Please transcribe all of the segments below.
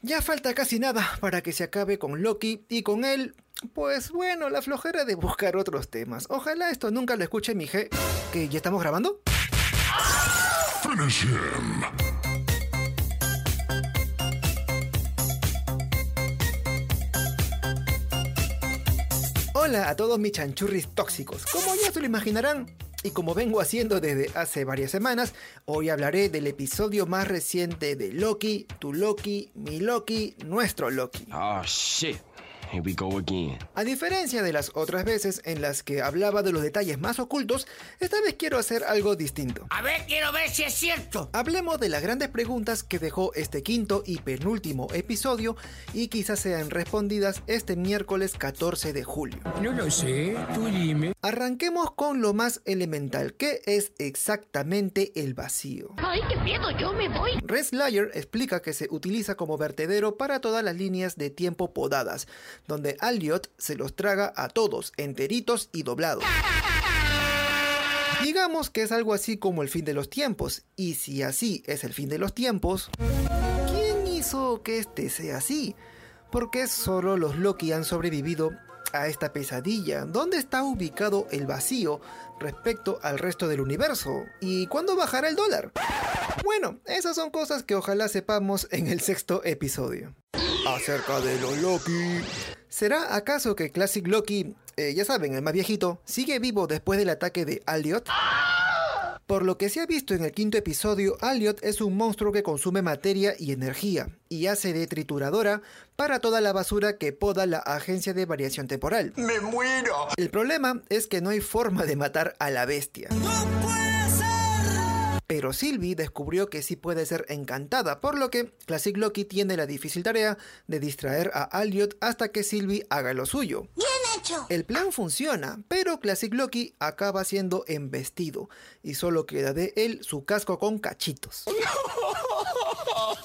Ya falta casi nada para que se acabe con Loki y con él, pues bueno, la flojera de buscar otros temas. Ojalá esto nunca lo escuche mi G. ¿Que ya estamos grabando? Hola a todos mis chanchurris tóxicos. Como ya se lo imaginarán, y como vengo haciendo desde hace varias semanas, hoy hablaré del episodio más reciente de Loki, tu Loki, mi Loki, nuestro Loki. Oh shit. Here we go again. A diferencia de las otras veces en las que hablaba de los detalles más ocultos, esta vez quiero hacer algo distinto. A ver, quiero ver si es cierto. Hablemos de las grandes preguntas que dejó este quinto y penúltimo episodio y quizás sean respondidas este miércoles 14 de julio. No lo sé, tú dime. Arranquemos con lo más elemental, que es exactamente el vacío. ¡Ay, qué miedo! Yo me voy. Red Slayer explica que se utiliza como vertedero para todas las líneas de tiempo podadas, donde Alliot se los traga a todos, enteritos y doblados. Digamos que es algo así como el fin de los tiempos, y si así es el fin de los tiempos, ¿quién hizo que este sea así? Porque solo los Loki han sobrevivido a esta pesadilla. ¿Dónde está ubicado el vacío respecto al resto del universo? ¿Y cuándo bajará el dólar? Bueno, esas son cosas que ojalá sepamos en el sexto episodio. Acerca de los Loki. ¿Será acaso que Classic Loki, eh, ya saben, el más viejito, sigue vivo después del ataque de Alliot? Por lo que se ha visto en el quinto episodio, Alliot es un monstruo que consume materia y energía, y hace de trituradora para toda la basura que poda la agencia de variación temporal. ¡Me muero! El problema es que no hay forma de matar a la bestia. Pero Sylvie descubrió que sí puede ser encantada, por lo que Classic Loki tiene la difícil tarea de distraer a Alliot hasta que Sylvie haga lo suyo. Bien hecho. El plan funciona, pero Classic Loki acaba siendo embestido y solo queda de él su casco con cachitos.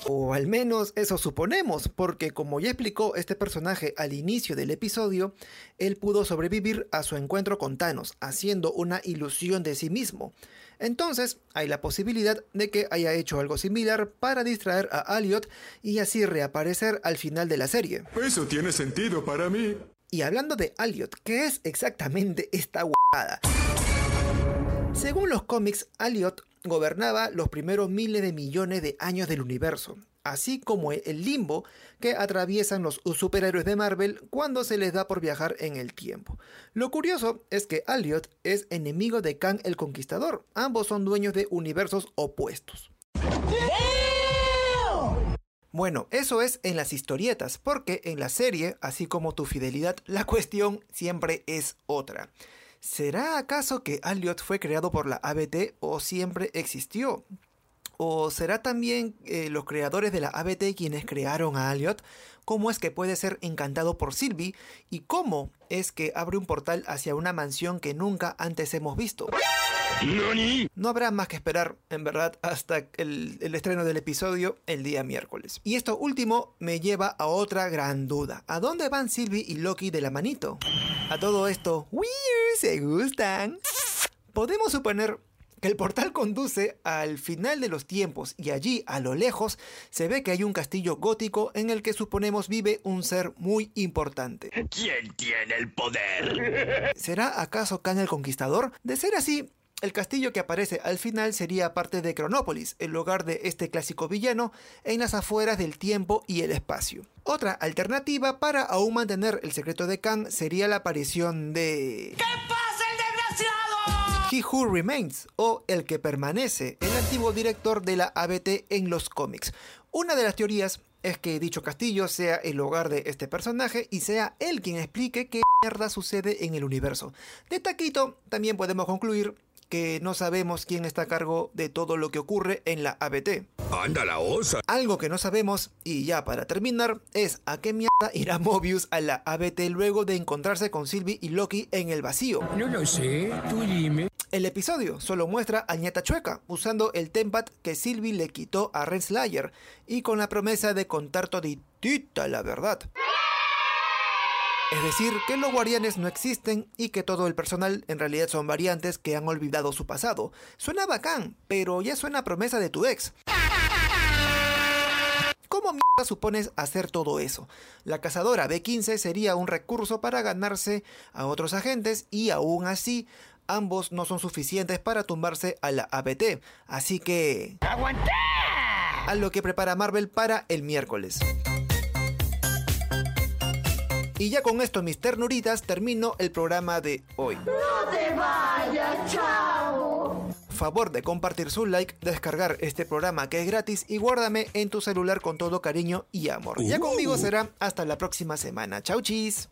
O al menos eso suponemos, porque como ya explicó este personaje al inicio del episodio, él pudo sobrevivir a su encuentro con Thanos, haciendo una ilusión de sí mismo. Entonces, hay la posibilidad de que haya hecho algo similar para distraer a Alliot y así reaparecer al final de la serie. Eso tiene sentido para mí. Y hablando de Alliot, ¿qué es exactamente esta huevada? Según los cómics, Alliot gobernaba los primeros miles de millones de años del universo, así como el limbo que atraviesan los superhéroes de Marvel cuando se les da por viajar en el tiempo. Lo curioso es que Alliot es enemigo de Kang el Conquistador, ambos son dueños de universos opuestos. Bueno, eso es en las historietas, porque en la serie, así como tu fidelidad, la cuestión siempre es otra. ¿Será acaso que Alliot fue creado por la ABT o siempre existió? ¿O será también eh, los creadores de la ABT quienes crearon a Alliot? ¿Cómo es que puede ser encantado por Sylvie? ¿Y cómo es que abre un portal hacia una mansión que nunca antes hemos visto? No habrá más que esperar, en verdad, hasta el, el, estreno del episodio el día miércoles. Y esto último me lleva a otra gran duda. ¿A dónde van Sylvie y Loki de la manito? A todo esto, ¡Weird! ¿Se gustan? Podemos suponer que el portal conduce al final de los tiempos y allí, a lo lejos, se ve que hay un castillo gótico en el que suponemos vive un ser muy importante. ¿Quién tiene el poder? ¿Será acaso Khan el Conquistador? De ser así, el castillo que aparece al final sería parte de Cronópolis, el hogar de este clásico villano en las afueras del tiempo y el espacio. Otra alternativa para aún mantener el secreto de Khan sería la aparición de... ¿Qué? He Who Remains o El que permanece, el antiguo director de la ABT en los cómics. Una de las teorías es que dicho castillo sea el hogar de este personaje y sea él quien explique qué mierda sucede en el universo. De taquito también podemos concluir que no sabemos quién está a cargo de todo lo que ocurre en la ABT. ¡Anda la osa! Algo que no sabemos, y ya para terminar, es a qué mierda irá Mobius a la ABT luego de encontrarse con Sylvie y Loki en el vacío. No lo sé, tú dime. El episodio solo muestra a Ñata Chueca usando el tempat que Sylvie le quitó a Red Slayer y con la promesa de contar toditita la verdad. Es decir, que los guardianes no existen y que todo el personal en realidad son variantes que han olvidado su pasado. Suena bacán, pero ya suena a promesa de tu ex. ¿cómo mierda supones hacer todo eso? La cazadora B-15 sería un recurso para ganarse a otros agentes y aún así ambos no son suficientes para tumbarse a la ABT. Así que... ¡Aguanté! A lo que prepara Marvel para el miércoles. Y ya con esto, mis ternuritas, termino el programa de hoy. No te vayas, chavo. Favor de compartir su like, descargar este programa que es gratis y guárdame en tu celular con todo cariño y amor. Ya conmigo será hasta la próxima semana. Chau chis.